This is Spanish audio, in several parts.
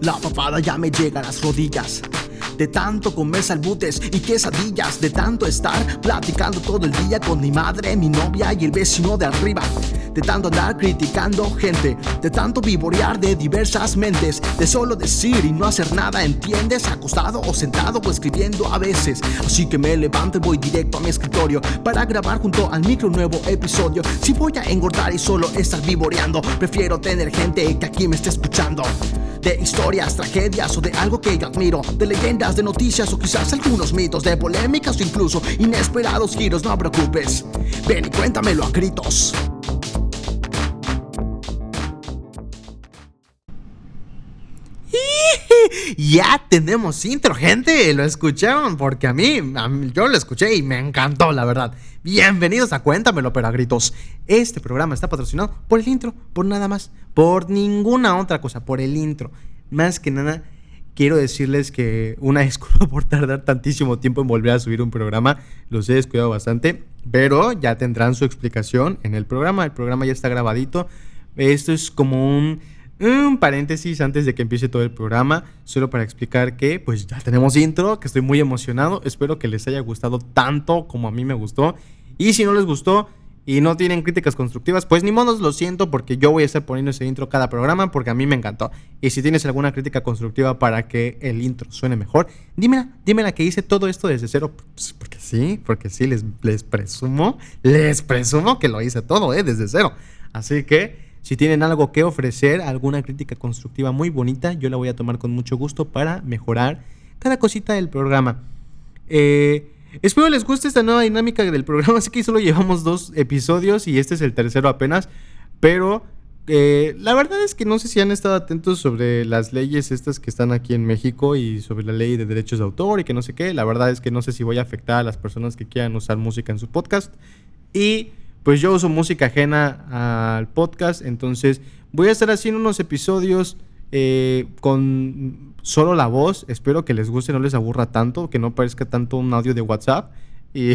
La papada ya me llega a las rodillas. De tanto comer salbutes y quesadillas, de tanto estar platicando todo el día con mi madre, mi novia y el vecino de arriba. De tanto andar criticando gente, de tanto vivorear de diversas mentes, de solo decir y no hacer nada, ¿entiendes? Acostado o sentado o escribiendo a veces. Así que me levanto y voy directo a mi escritorio para grabar junto al micro un nuevo episodio. Si voy a engordar y solo estar vivoreando, prefiero tener gente que aquí me esté escuchando de historias, tragedias o de algo que yo admiro, de leyendas, de noticias o quizás algunos mitos, de polémicas o incluso inesperados giros, no preocupes. Ven y cuéntamelo a gritos. Ya tenemos intro, gente. Lo escucharon porque a mí, yo lo escuché y me encantó, la verdad. Bienvenidos a Cuéntamelo, pero a gritos. Este programa está patrocinado por el intro, por nada más, por ninguna otra cosa, por el intro. Más que nada, quiero decirles que una disculpa por tardar tantísimo tiempo en volver a subir un programa. Los he descuidado bastante, pero ya tendrán su explicación en el programa. El programa ya está grabadito. Esto es como un un paréntesis antes de que empiece todo el programa, solo para explicar que pues ya tenemos intro, que estoy muy emocionado, espero que les haya gustado tanto como a mí me gustó. Y si no les gustó y no tienen críticas constructivas, pues ni modo, lo siento porque yo voy a estar poniendo ese intro cada programa porque a mí me encantó. Y si tienes alguna crítica constructiva para que el intro suene mejor, dímela, dímela que hice todo esto desde cero. Pues, porque sí, porque sí, les, les presumo, les presumo que lo hice todo, ¿eh? Desde cero. Así que... Si tienen algo que ofrecer, alguna crítica constructiva muy bonita, yo la voy a tomar con mucho gusto para mejorar cada cosita del programa. Eh, espero les guste esta nueva dinámica del programa. Así que solo llevamos dos episodios y este es el tercero apenas. Pero eh, la verdad es que no sé si han estado atentos sobre las leyes estas que están aquí en México y sobre la ley de derechos de autor y que no sé qué. La verdad es que no sé si voy a afectar a las personas que quieran usar música en su podcast. Y pues yo uso música ajena al podcast, entonces voy a estar haciendo unos episodios eh, con solo la voz. Espero que les guste, no les aburra tanto, que no parezca tanto un audio de WhatsApp. Y,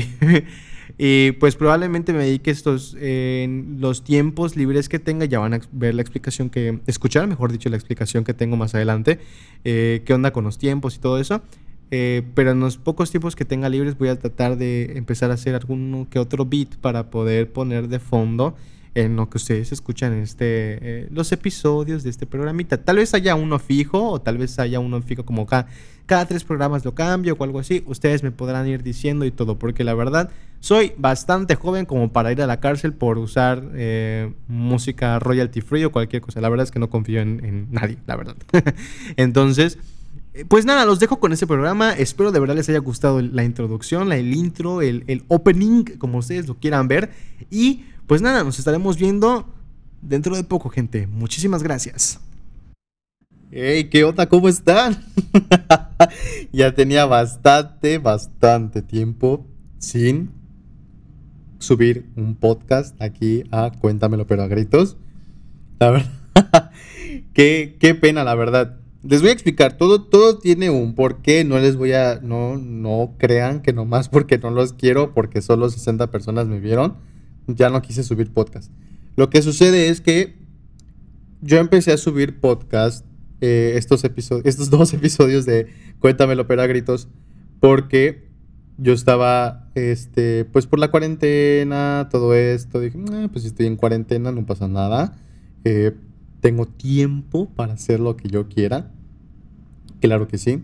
pues probablemente me dedique estos en los tiempos libres que tenga. Ya van a ver la explicación que, escuchar, mejor dicho, la explicación que tengo más adelante. Eh, qué onda con los tiempos y todo eso. Eh, pero en los pocos tiempos que tenga libres voy a tratar de empezar a hacer alguno que otro beat para poder poner de fondo en lo que ustedes escuchan en este, eh, los episodios de este programita. Tal vez haya uno fijo o tal vez haya uno fijo como cada, cada tres programas lo cambio o algo así. Ustedes me podrán ir diciendo y todo, porque la verdad soy bastante joven como para ir a la cárcel por usar eh, música royalty free o cualquier cosa. La verdad es que no confío en, en nadie, la verdad. Entonces... Eh, pues nada, los dejo con ese programa. Espero de verdad les haya gustado la introducción, el intro, el, opening, como ustedes lo quieran ver. Y pues nada, nos estaremos viendo dentro de poco, gente. Muchísimas gracias. Hey, ¿qué onda? ¿Cómo están? ya tenía bastante, bastante tiempo sin subir un podcast aquí a Cuéntamelo, pero a gritos. La verdad, qué, qué pena, la verdad. Les voy a explicar, todo, todo tiene un porqué, no les voy a, no, no crean que nomás porque no los quiero, porque solo 60 personas me vieron, ya no quise subir podcast. Lo que sucede es que yo empecé a subir podcast, eh, estos, episodios, estos dos episodios de Cuéntamelo, pero a gritos, porque yo estaba, este, pues por la cuarentena, todo esto, dije, ah, pues si estoy en cuarentena, no pasa nada. Eh, tengo tiempo para hacer lo que yo quiera. Claro que sí.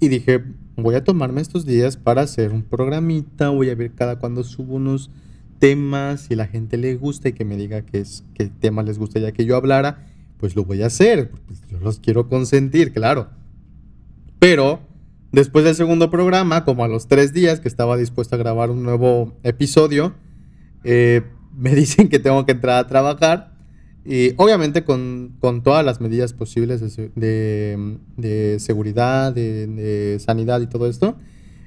Y dije, voy a tomarme estos días para hacer un programita, voy a ver cada cuando subo unos temas, si la gente le gusta y que me diga qué, es, qué tema les gustaría que yo hablara, pues lo voy a hacer, yo los quiero consentir, claro. Pero después del segundo programa, como a los tres días que estaba dispuesto a grabar un nuevo episodio, eh, me dicen que tengo que entrar a trabajar y obviamente con, todas las medidas posibles de, seguridad, de, sanidad y todo esto,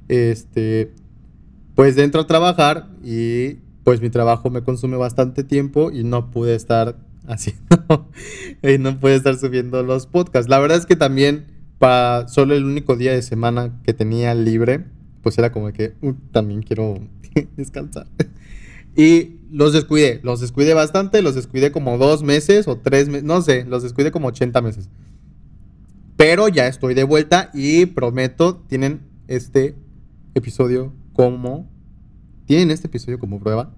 este, pues dentro a trabajar y pues mi trabajo me consume bastante tiempo y no pude estar haciendo, y no pude estar subiendo los podcasts. La verdad es que también para solo el único día de semana que tenía libre, pues era como que también quiero descansar. Y los descuidé, los descuidé bastante, los descuidé como dos meses o tres meses, no sé, los descuidé como 80 meses. Pero ya estoy de vuelta y prometo, tienen este episodio como... Tienen este episodio como prueba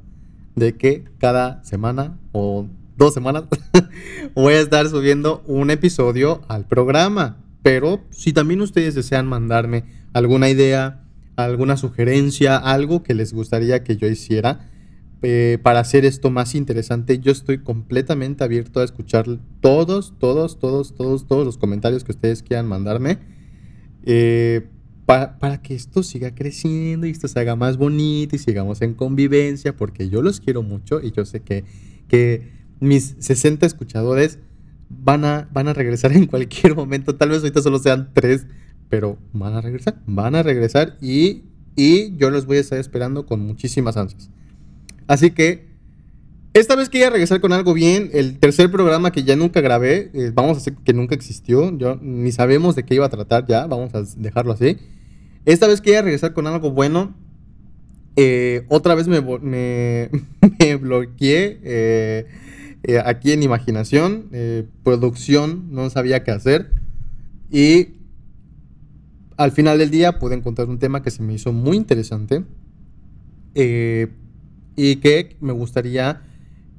de que cada semana o dos semanas voy a estar subiendo un episodio al programa. Pero si también ustedes desean mandarme alguna idea, alguna sugerencia, algo que les gustaría que yo hiciera eh, para hacer esto más interesante, yo estoy completamente abierto a escuchar todos, todos, todos, todos, todos los comentarios que ustedes quieran mandarme. Eh, para, que esto siga creciendo y esto se haga más bonito y sigamos en convivencia, porque yo los quiero mucho y yo sé que, mis 60 escuchadores van a, van a regresar en cualquier momento. Tal vez ahorita solo sean tres, pero van a regresar, van a regresar y, y yo los voy a estar esperando con muchísimas ansias. Así que esta vez quería regresar con algo bien. El tercer programa que ya nunca grabé, eh, vamos a hacer que nunca existió. Yo ni sabemos de qué iba a tratar ya, vamos a dejarlo así. Esta vez quería regresar con algo bueno. Eh, otra vez me, me, bloqueé eh, aquí en imaginación, producción, no sabía qué hacer. Y al final del día pude encontrar un tema que se me hizo muy interesante y que me gustaría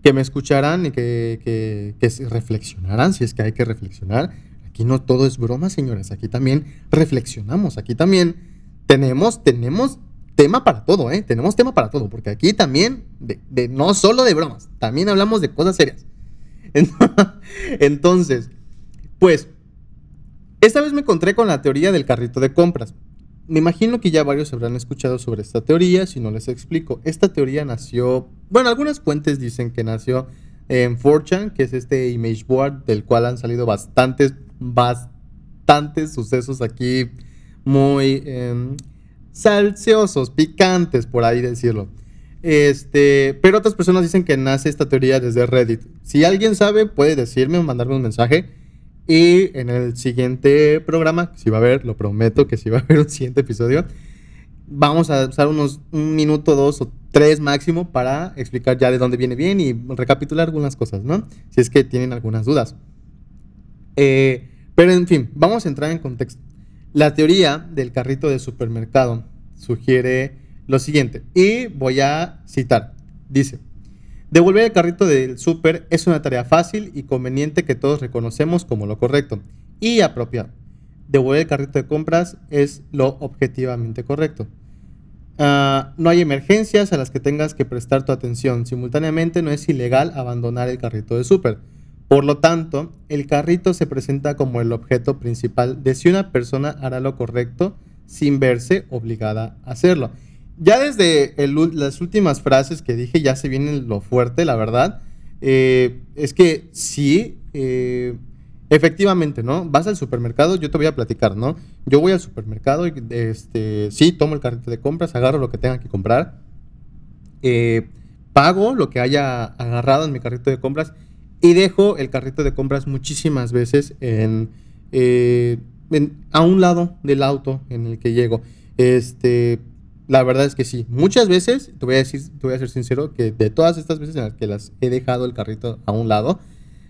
que me escucharan y que, que, que, reflexionaran, si es que hay que reflexionar. Aquí no todo es broma, señores, aquí también reflexionamos, aquí también tenemos, tenemos tema para todo, ¿eh? Tenemos tema para todo, porque aquí también, de, no solo de bromas, también hablamos de cosas serias. Entonces, pues, esta vez me encontré con la teoría del carrito de compras. Me imagino que ya varios habrán escuchado sobre esta teoría, si no les explico. Esta teoría nació, bueno, algunas fuentes dicen que nació en 4chan, que es este image board del cual han salido bastantes, bastantes sucesos aquí muy eh, picantes, por ahí decirlo. Este, pero otras personas dicen que nace esta teoría desde Reddit. Si alguien sabe, puede decirme o mandarme un mensaje y en el siguiente programa, si va a haber, lo prometo que si va a haber un siguiente episodio, vamos a usar unos un minuto, dos o tres máximo para explicar ya de dónde viene bien y recapitular algunas cosas, ¿no? Si es que tienen algunas dudas. Eh, pero en fin, vamos a entrar en contexto. La teoría del carrito de supermercado sugiere lo siguiente, y voy a citar. Dice, Devolver el carrito del súper es una tarea fácil y conveniente que todos reconocemos como lo correcto y apropiado. Devolver el carrito de compras es lo objetivamente correcto. Ah, no hay emergencias a las que tengas que prestar tu atención. Simultáneamente no es ilegal abandonar el carrito de súper. Por lo tanto, el carrito se presenta como el objeto principal de si una persona hará lo correcto sin verse obligada a hacerlo ya desde las últimas frases que dije ya se viene lo fuerte, la verdad. Eh, es que sí, eh, efectivamente, ¿no? Vas al supermercado, yo te voy a platicar, ¿no? Yo voy al supermercado y este, sí, tomo el carrito de compras, agarro lo que tenga que comprar, eh, pago lo que haya agarrado en mi carrito de compras y dejo el carrito de compras muchísimas veces en, a un lado del auto en el que llego. Este, la verdad es que sí. Muchas veces, te voy a decir, te voy a ser sincero, que de todas estas veces en las que las he dejado el carrito a un lado,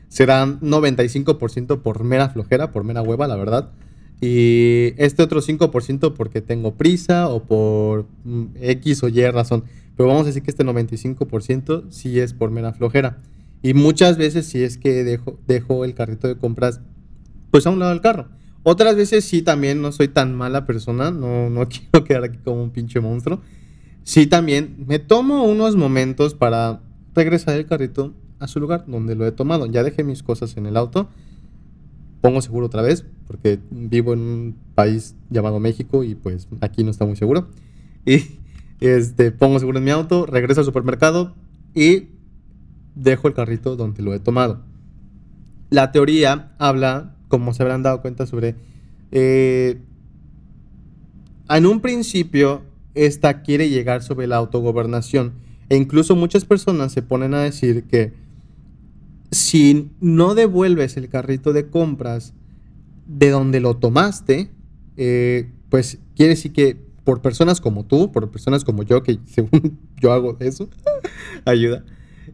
serán 95% por mera flojera, por mera hueva, la verdad. Y este otro 5% porque tengo prisa o por mm, X o Y razón. Pero vamos a decir que este 95% sí es por mera flojera. Y muchas veces sí es que dejo, dejo el carrito de compras pues a un lado del carro. Otras veces sí también no soy tan mala persona, no, no quiero quedar aquí como un pinche monstruo. Sí también me tomo unos momentos para regresar el carrito a su lugar donde lo he tomado. Ya dejé mis cosas en el auto, pongo seguro otra vez, porque vivo en un país llamado México y pues aquí no está muy seguro. Y este, pongo seguro en mi auto, regreso al supermercado y dejo el carrito donde lo he tomado. La teoría habla como se habrán dado cuenta sobre... Eh, en un principio, esta quiere llegar sobre la autogobernación. E incluso muchas personas se ponen a decir que si no devuelves el carrito de compras de donde lo tomaste, eh, pues quiere decir que por personas como tú, por personas como yo, que según yo hago eso, ayuda,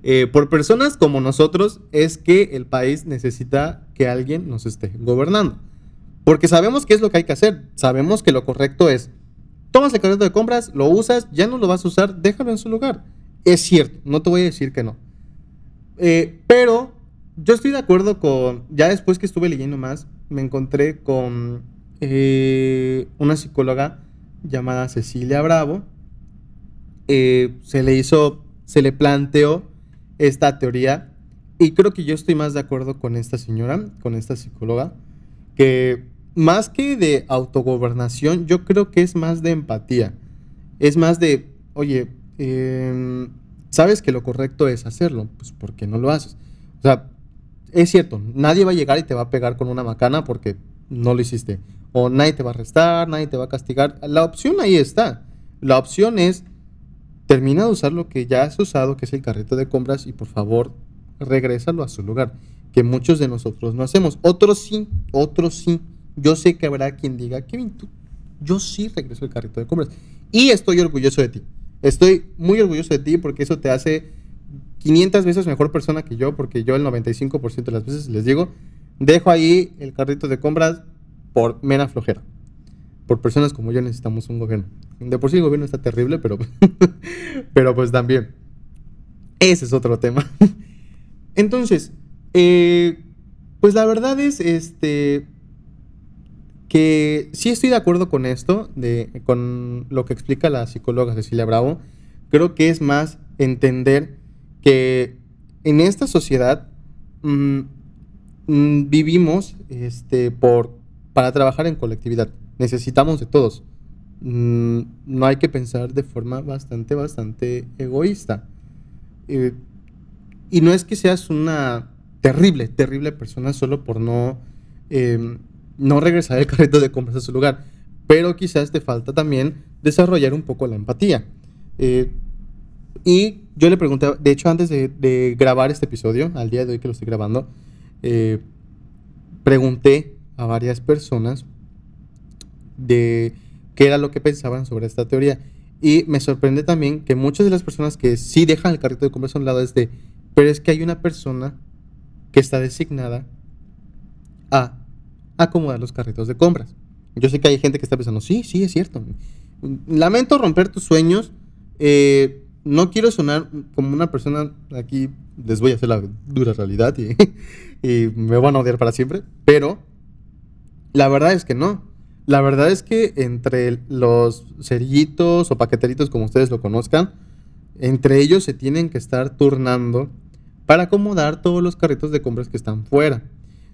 eh, por personas como nosotros es que el país necesita que alguien nos esté gobernando. Porque sabemos qué es lo que hay que hacer. Sabemos que lo correcto es, tomas el carrito de compras, lo usas, ya no lo vas a usar, déjalo en su lugar. Es cierto, no te voy a decir que no. Eh, pero yo estoy de acuerdo con, ya después que estuve leyendo más, me encontré con eh, una psicóloga llamada Cecilia Bravo. Se le hizo, se le planteó esta teoría y creo que yo estoy más de acuerdo con esta señora, con esta psicóloga, que más que de autogobernación, yo creo que es más de empatía. Es más de, oye, em, sabes que lo correcto es hacerlo, pues ¿por qué no lo haces? O sea, es cierto, nadie va a llegar y te va a pegar con una macana porque no lo hiciste. O nadie te va a arrestar, nadie te va a castigar. La opción ahí está. La opción es, termina de usar lo que ya has usado, que es el carrito de compras, y por favor, regrésalo a su lugar. Que muchos de nosotros no hacemos. Otros sí, otros sí. Yo sé que habrá quien diga, Kevin, tú, yo sí regreso el carrito de compras. Y estoy orgulloso de ti. Estoy muy orgulloso de ti porque eso te hace 500 veces mejor persona que yo, porque yo el 95% de las veces les digo, dejo ahí el carrito de compras por mera flojera. Por personas como yo necesitamos un gobierno. De por sí el gobierno está terrible, pero, pero pues también. Ese es otro tema. Entonces, eh, pues la verdad es este que sí estoy de acuerdo con esto, de, con lo que explica la psicóloga Cecilia Bravo. Creo que es más entender que en esta sociedad mm, mm, vivimos este, por, para trabajar en colectividad. Necesitamos de todos. Mm, no hay que pensar de forma bastante, bastante egoísta. Eh, y no es que seas una terrible, terrible persona solo por no, em, no regresar el carrito de compras a su lugar. Pero quizás te falta también desarrollar un poco la empatía. Eh, y yo le pregunté, de hecho, antes de, grabar este episodio, al día de hoy que lo estoy grabando, eh, pregunté a varias personas de qué era lo que pensaban sobre esta teoría. Y me sorprende también que muchas de las personas que sí dejan el carrito de compras a un lado es de, pero es que hay una persona que está designada a acomodar los carritos de compras. Yo sé que hay gente que está pensando, sí, sí, es cierto. Lamento romper tus sueños. Eh, no quiero sonar como una persona aquí, les voy a hacer la dura realidad y, me van a odiar para siempre, pero la verdad es que no. La verdad es que entre los cerillitos o paqueteritos, como ustedes lo conozcan, entre ellos se tienen que estar turnando para acomodar todos los carritos de compras que están fuera.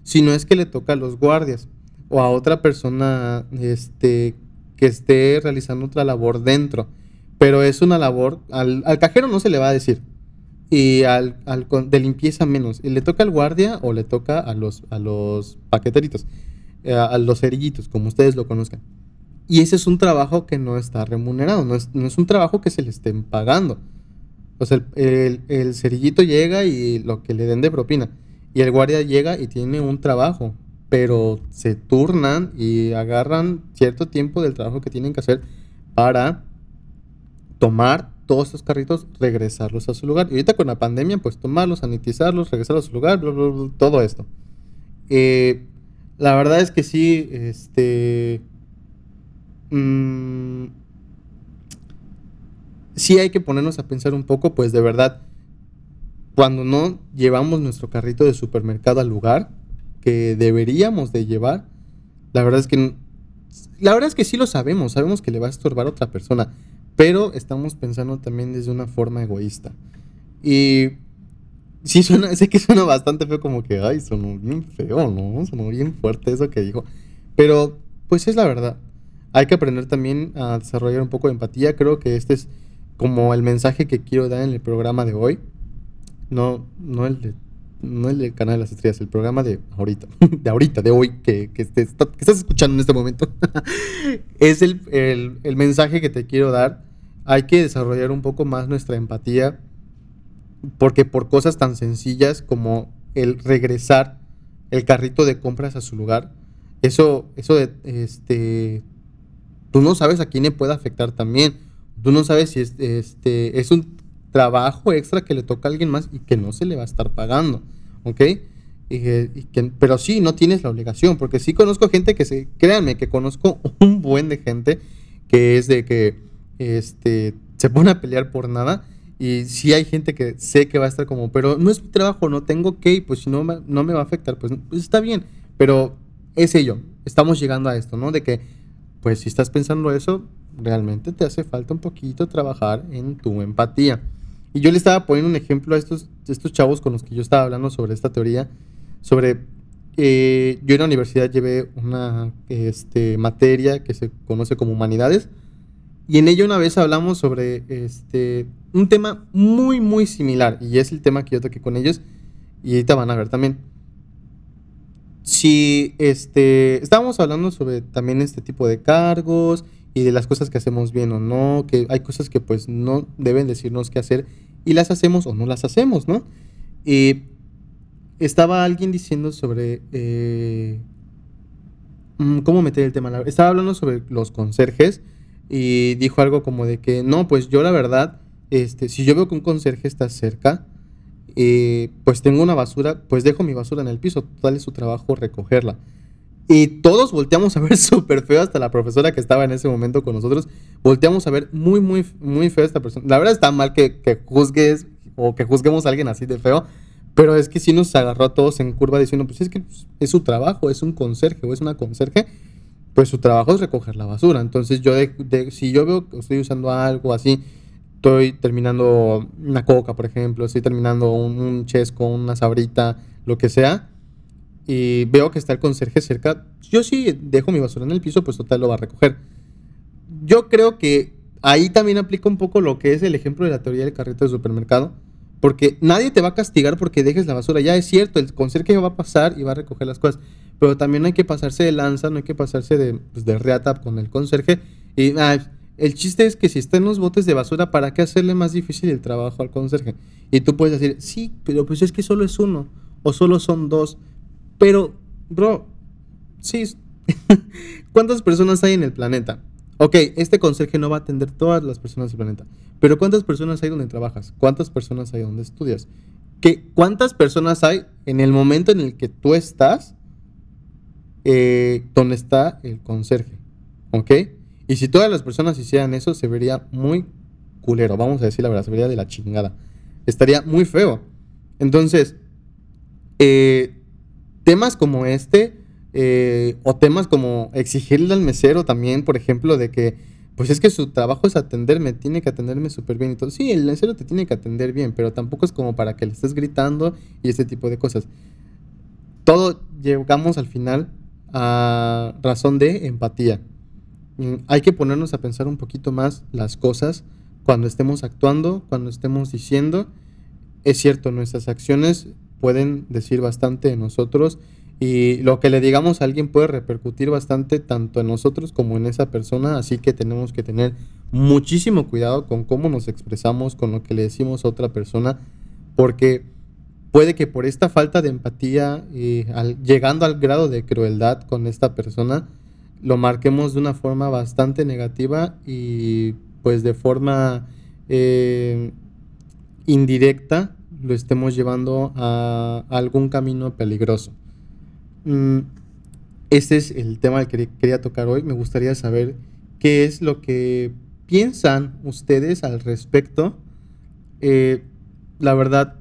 Si no es que le toca a los guardias o a otra persona este, que esté realizando otra labor dentro pero es una labor, al, cajero no se le va a decir, y al, de limpieza menos. Y le toca al guardia o le toca a los, a los paqueteritos, a los cerillitos, como ustedes lo conozcan. Y ese es un trabajo que no está remunerado, no es, un trabajo que se le estén pagando. O sea, el, el, cerillito llega y lo que le den de propina. Y el guardia llega y tiene un trabajo, pero se turnan y agarran cierto tiempo del trabajo que tienen que hacer para tomar todos estos carritos, regresarlos a su lugar. Y ahorita con la pandemia, pues tomarlos, sanitizarlos, regresarlos a su lugar, todo esto. Eh, la verdad es que sí, este... Mm, sí hay que ponernos a pensar un poco, pues de verdad, cuando no llevamos nuestro carrito de supermercado al lugar que deberíamos de llevar, la verdad es que... La verdad es que sí lo sabemos, sabemos que le va a estorbar a otra persona pero estamos pensando también desde una forma egoísta. Y sí suena, sé que suena bastante feo como que, ay, sonó bien feo, ¿no? Sonó bien fuerte eso que dijo. Pero, pues es la verdad. Hay que aprender también a desarrollar un poco de empatía. Creo que este es como el mensaje que quiero dar en el programa de hoy. No, no el de no el del canal de las estrellas, el programa de ahorita, de ahorita, de hoy, que, que, que estás escuchando en este momento, es el, el, el, mensaje que te quiero dar hay que desarrollar un poco más nuestra empatía, porque por cosas tan sencillas como el regresar el carrito de compras a su lugar, eso, eso de, este, tú no sabes a quién le puede afectar también. Tú no sabes si es, este, es un trabajo extra que le toca a alguien más y que no se le va a estar pagando, ¿ok? pero sí, no tienes la obligación, porque sí conozco gente que se, créanme, que conozco un buen de gente que es de que este, se pone a pelear por nada. Y sí hay gente que sé que va a estar como, pero no es mi trabajo, no tengo que, pues si no, no me va a afectar, pues, pues está bien. Pero es ello, estamos llegando a esto, ¿no? De que, pues si estás pensando eso, realmente te hace falta un poquito trabajar en tu empatía. Y yo le estaba poniendo un ejemplo a estos, estos chavos con los que yo estaba hablando sobre esta teoría, sobre, eh, yo en la universidad llevé una este, materia que se conoce como humanidades, y en ella una vez hablamos sobre este, un tema muy, muy similar, y es el tema que yo toqué con ellos, y ahorita van a ver también. Si este, estábamos hablando sobre también este tipo de cargos y de las cosas que hacemos bien o no, que hay cosas que pues no deben decirnos qué hacer y las hacemos o no las hacemos, ¿no? Y estaba alguien diciendo sobre... Eh, mm, ¿Cómo meter el tema? Estaba hablando sobre los conserjes y dijo algo como de que, no, pues yo la verdad, este, si yo veo que un conserje está cerca, eh, pues tengo una basura, pues dejo mi basura en el piso, total es su trabajo recogerla. Y todos volteamos a ver súper feo, hasta la profesora que estaba en ese momento con nosotros, volteamos a ver muy, muy, muy feo a esta persona. La verdad está mal que, que juzgues o que juzguemos a alguien así de feo, pero es que sí nos agarró a todos en curva diciendo, pues es que es su trabajo, es un conserje o es una conserje, pues su trabajo es recoger la basura. Entonces yo, si yo veo que estoy usando algo así, estoy terminando una coca, por ejemplo, estoy terminando un, chesco, una sabrita, lo que sea, y veo que está el conserje cerca, yo sí dejo mi basura en el piso, pues total lo va a recoger. Yo creo que ahí también aplica un poco lo que es el ejemplo de la teoría del carrito de supermercado, porque nadie te va a castigar porque dejes la basura. Ya es cierto, el conserje va a pasar y va a recoger las cosas, pero también no hay que pasarse de lanza, no hay que pasarse de, pues, de reata con el conserje. Y el chiste es que si está en los botes de basura, ¿para qué hacerle más difícil el trabajo al conserje? Y tú puedes decir, sí, pero pues es que solo es uno, o solo son dos. Pero, bro, sí, ¿cuántas personas hay en el planeta? Ok, este conserje no va a atender todas las personas del planeta, pero ¿cuántas personas hay donde trabajas? ¿Cuántas personas hay donde estudias? ¿Qué, ¿Cuántas personas hay en el momento en el que tú estás eh, donde está el conserje? ¿Ok? Y si todas las personas hicieran eso, se vería muy culero, vamos a decir la verdad, se vería de la chingada. Estaría muy feo. Entonces, eh, temas como este, eh, o temas como exigirle al mesero también, por ejemplo, de que, pues es que su trabajo es atenderme, tiene que atenderme súper bien y todo. Sí, el mesero te tiene que atender bien, pero tampoco es como para que le estés gritando y ese tipo de cosas. Todo llegamos al final a razón de empatía. Mm, hay que ponernos a pensar un poquito más las cosas cuando estemos actuando, cuando estemos diciendo. Es cierto, nuestras acciones pueden decir bastante de nosotros y lo que le digamos a alguien puede repercutir bastante tanto en nosotros como en esa persona, así que tenemos que tener muchísimo cuidado con cómo nos expresamos, con lo que le decimos a otra persona, porque puede que por esta falta de empatía y llegando al grado de crueldad con esta persona, lo marquemos de una forma bastante negativa y pues de forma eh, indirecta lo estemos llevando a, algún camino peligroso. Mm, este es el tema que quería tocar hoy. Me gustaría saber qué es lo que piensan ustedes al respecto. Eh, la verdad,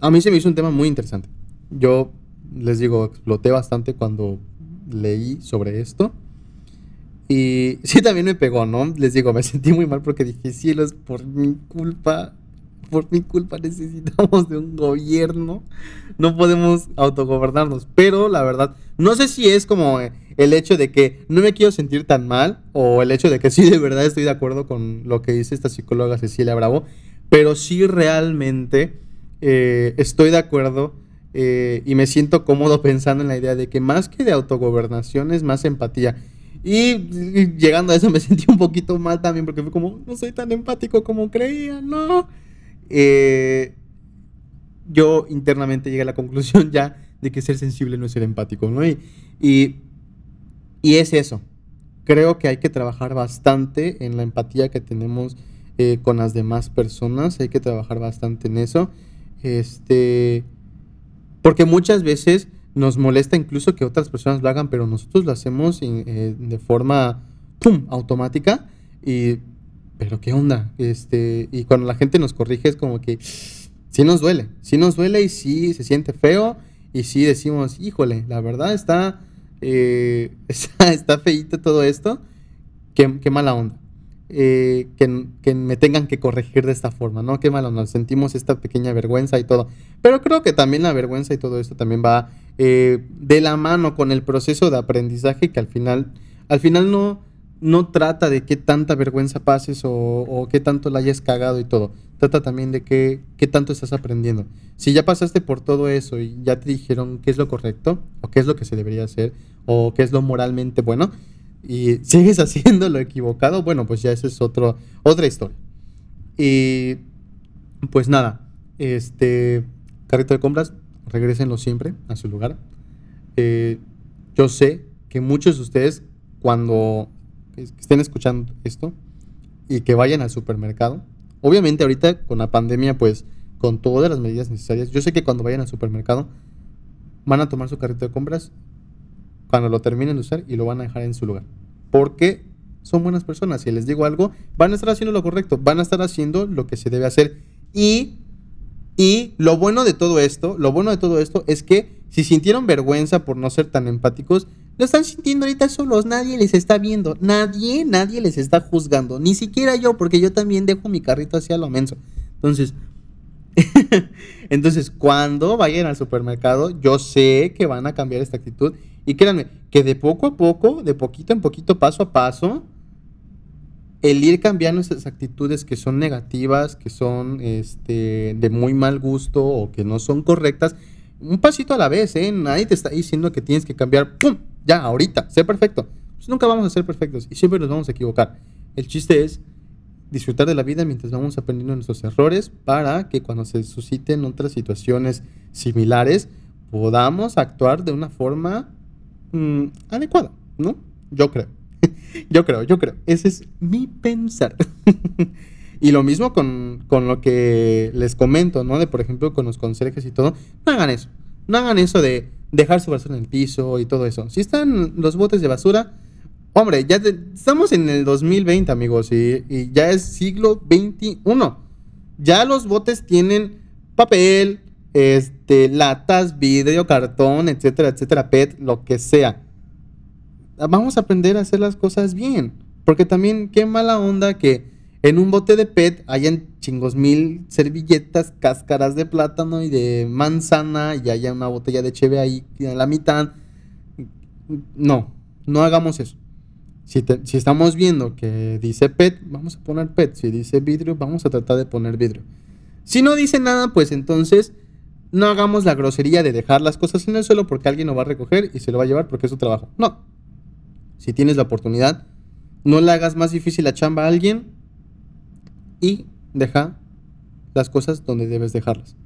a mí se me hizo un tema muy interesante. Yo les digo, exploté bastante cuando leí sobre esto. Y sí, también me pegó, ¿no? Les digo, me sentí muy mal porque dije, cielos, por mi culpa, por mi culpa necesitamos de un gobierno. No podemos autogobernarnos. Pero la verdad, no sé si es como el hecho de que no me quiero sentir tan mal o el hecho de que sí, de verdad estoy de acuerdo con lo que dice esta psicóloga Cecilia Bravo. Pero sí realmente eh, estoy de acuerdo eh, y me siento cómodo pensando en la idea de que más que de autogobernación es más empatía. Y, llegando a eso me sentí un poquito mal también porque fue como, no soy tan empático como creía, no. Eh, yo internamente llegué a la conclusión ya de que ser sensible no es ser empático, ¿no? Y, y, y es eso. Creo que hay que trabajar bastante en la empatía que tenemos eh, con las demás personas, hay que trabajar bastante en eso. Este Porque muchas veces nos molesta incluso que otras personas lo hagan, pero nosotros lo hacemos eh, de forma ¡pum! automática. Y, pero ¿qué onda? Este, y cuando la gente nos corrige es como que sí nos duele, sí nos duele y sí se siente feo y sí decimos, híjole, la verdad está, eh, está, está, feíto todo esto, qué, qué mala onda. Eh, que, me tengan que corregir de esta forma, ¿no? Qué malo, nos sentimos esta pequeña vergüenza y todo. Pero creo que también la vergüenza y todo esto también va eh, de la mano con el proceso de aprendizaje que al final, al final no, no trata de qué tanta vergüenza pases o, o qué tanto la hayas cagado y todo. Trata también de qué, qué tanto estás aprendiendo. Si ya pasaste por todo eso y ya te dijeron qué es lo correcto o qué es lo que se debería hacer o qué es lo moralmente bueno, y sigues haciendo lo equivocado, bueno, pues ya esa es otro, otra historia. Y pues nada, este carrito de compras, regresenlo siempre a su lugar. Eh, yo sé que muchos de ustedes, cuando estén escuchando esto y que vayan al supermercado, obviamente ahorita con la pandemia, pues con todas las medidas necesarias, yo sé que cuando vayan al supermercado van a tomar su carrito de compras cuando lo terminen de usar y lo van a dejar en su lugar. Porque son buenas personas. Si les digo algo, van a estar haciendo lo correcto, van a estar haciendo lo que se debe hacer. Y, y lo bueno de todo esto, lo bueno de todo esto es que si sintieron vergüenza por no ser tan empáticos, lo están sintiendo ahorita solos, nadie les está viendo, nadie, nadie les está juzgando, ni siquiera yo, porque yo también dejo mi carrito hacia lo menso. Entonces, entonces, cuando vayan al supermercado, yo sé que van a cambiar esta actitud y créanme, que de poco a poco, de poquito en poquito, paso a paso, el ir cambiando esas actitudes que son negativas, que son este, de muy mal gusto o que no son correctas, un pasito a la vez, ¿eh? Nadie te está diciendo que tienes que cambiar, ¡pum! Ya, ahorita, sé perfecto. Pues nunca vamos a ser perfectos y siempre nos vamos a equivocar. El chiste es disfrutar de la vida mientras vamos aprendiendo nuestros errores para que cuando se susciten otras situaciones similares podamos actuar de una forma Mm, adecuada, ¿no? Yo creo. yo creo, yo creo. Ese es mi pensar. y lo mismo con, con, lo que les comento, ¿no? De, por ejemplo, con los conserjes y todo. No hagan eso. No hagan eso de dejar su basura en el piso y todo eso. Si están los botes de basura, hombre, ya estamos en el 2020, amigos, y, y ya es siglo XXI. Ya los botes tienen papel, este, latas, vidrio, cartón, etcétera, etcétera, PET, lo que sea. Vamos a aprender a hacer las cosas bien. Porque también, qué mala onda que en un bote de PET hayan chingos mil servilletas, cáscaras de plátano y de manzana y haya una botella de cheve ahí en la mitad. No, no hagamos eso. Si, si, estamos viendo que dice PET, vamos a poner PET. Si dice vidrio, vamos a tratar de poner vidrio. Si no dice nada, pues entonces no hagamos la grosería de dejar las cosas en el suelo porque alguien lo va a recoger y se lo va a llevar porque es su trabajo. No. Si tienes la oportunidad, no le hagas más difícil la chamba a alguien y deja las cosas donde debes dejarlas.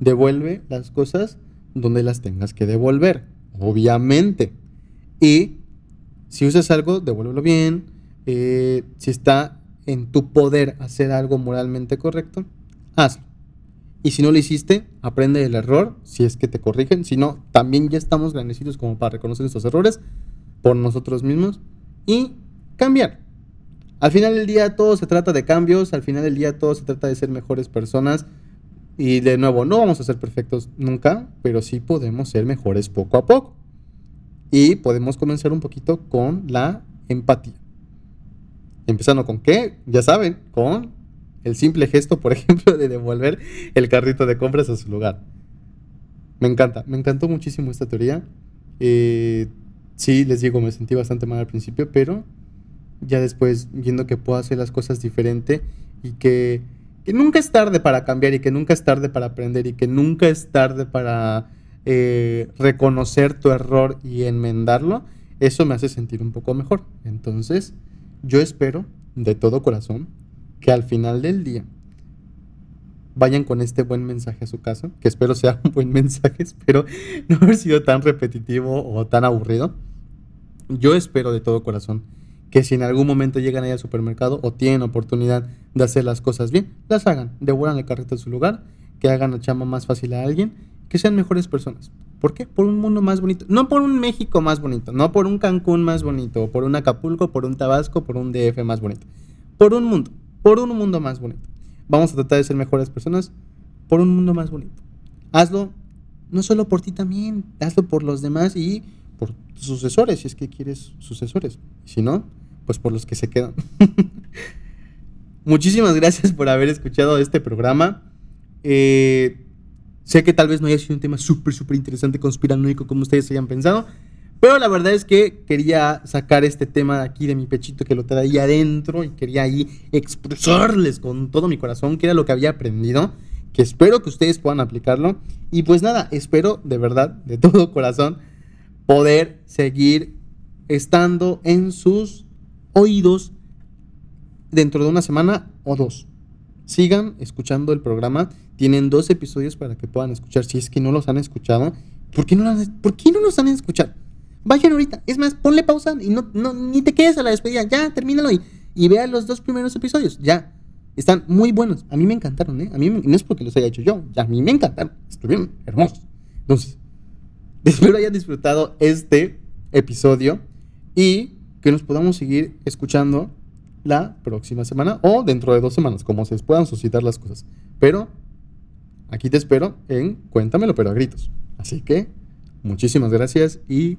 Devuelve las cosas donde las tengas que devolver, obviamente. Y si usas algo, devuélvelo bien. Eh, si está en tu poder hacer algo moralmente correcto, hazlo. Y si no lo hiciste, aprende del error, si es que te corrigen. Si no, también ya estamos grandecitos como para reconocer estos errores por nosotros mismos y cambiar. Al final del día todo se trata de cambios, al final del día todo se trata de ser mejores personas. Y de nuevo, no vamos a ser perfectos nunca, pero sí podemos ser mejores poco a poco. Y podemos comenzar un poquito con la empatía. Empezando con qué, ya saben, con el simple gesto, por ejemplo, de devolver el carrito de compras a su lugar. Me encanta, me encantó muchísimo esta teoría. Eh, sí, les digo, me sentí bastante mal al principio, pero ya después viendo que puedo hacer las cosas diferente y que, nunca es tarde para cambiar y que nunca es tarde para aprender y que nunca es tarde para eh, reconocer tu error y enmendarlo, eso me hace sentir un poco mejor. Entonces, yo espero de todo corazón que al final del día vayan con este buen mensaje a su casa, que espero sea un buen mensaje, espero no haber sido tan repetitivo o tan aburrido. Yo espero de todo corazón que si en algún momento llegan ahí al supermercado o tienen oportunidad de hacer las cosas bien, las hagan, devuelvan el carrito a su lugar, que hagan la chamba más fácil a alguien que sean mejores personas. ¿Por qué? Por un mundo más bonito. No por un México más bonito, no por un Cancún más bonito, por un Acapulco, por un Tabasco, por un DF más bonito. Por un mundo, por un mundo más bonito. Vamos a tratar de ser mejores personas por un mundo más bonito. Hazlo no solo por ti también, hazlo por los demás y por tus sucesores, si es que quieres sucesores. Si no, pues por los que se quedan. Muchísimas gracias por haber escuchado este programa. Eh, sé que tal vez no haya sido un tema súper, súper interesante, conspiranoico, como ustedes hayan pensado. Pero la verdad es que quería sacar este tema de aquí de mi pechito que lo traía adentro y quería ahí expresarles con todo mi corazón que era lo que había aprendido, que espero que ustedes puedan aplicarlo. Y pues nada, espero de verdad, de todo corazón, poder seguir estando en sus oídos dentro de una semana o dos. Sigan escuchando el programa. Tienen dos episodios para que puedan escuchar. Si es que no los han escuchado, ¿por qué no, los, ¿por qué no los han escuchado? Vayan ahorita. Es más, ponle pausa y no, no ni te quedes a la despedida. Ya, termínalo y, y vea los dos primeros episodios. Ya. Están muy buenos. A mí me encantaron, ¿eh? A mí no es porque los haya hecho yo. Ya, a mí me encantaron. Estuvieron hermosos. Entonces, espero hayan disfrutado este episodio y que nos podamos seguir escuchando la próxima semana o dentro de dos semanas, como se puedan suscitar las cosas. Pero aquí te espero en Cuéntamelo, pero a gritos. Así que muchísimas gracias y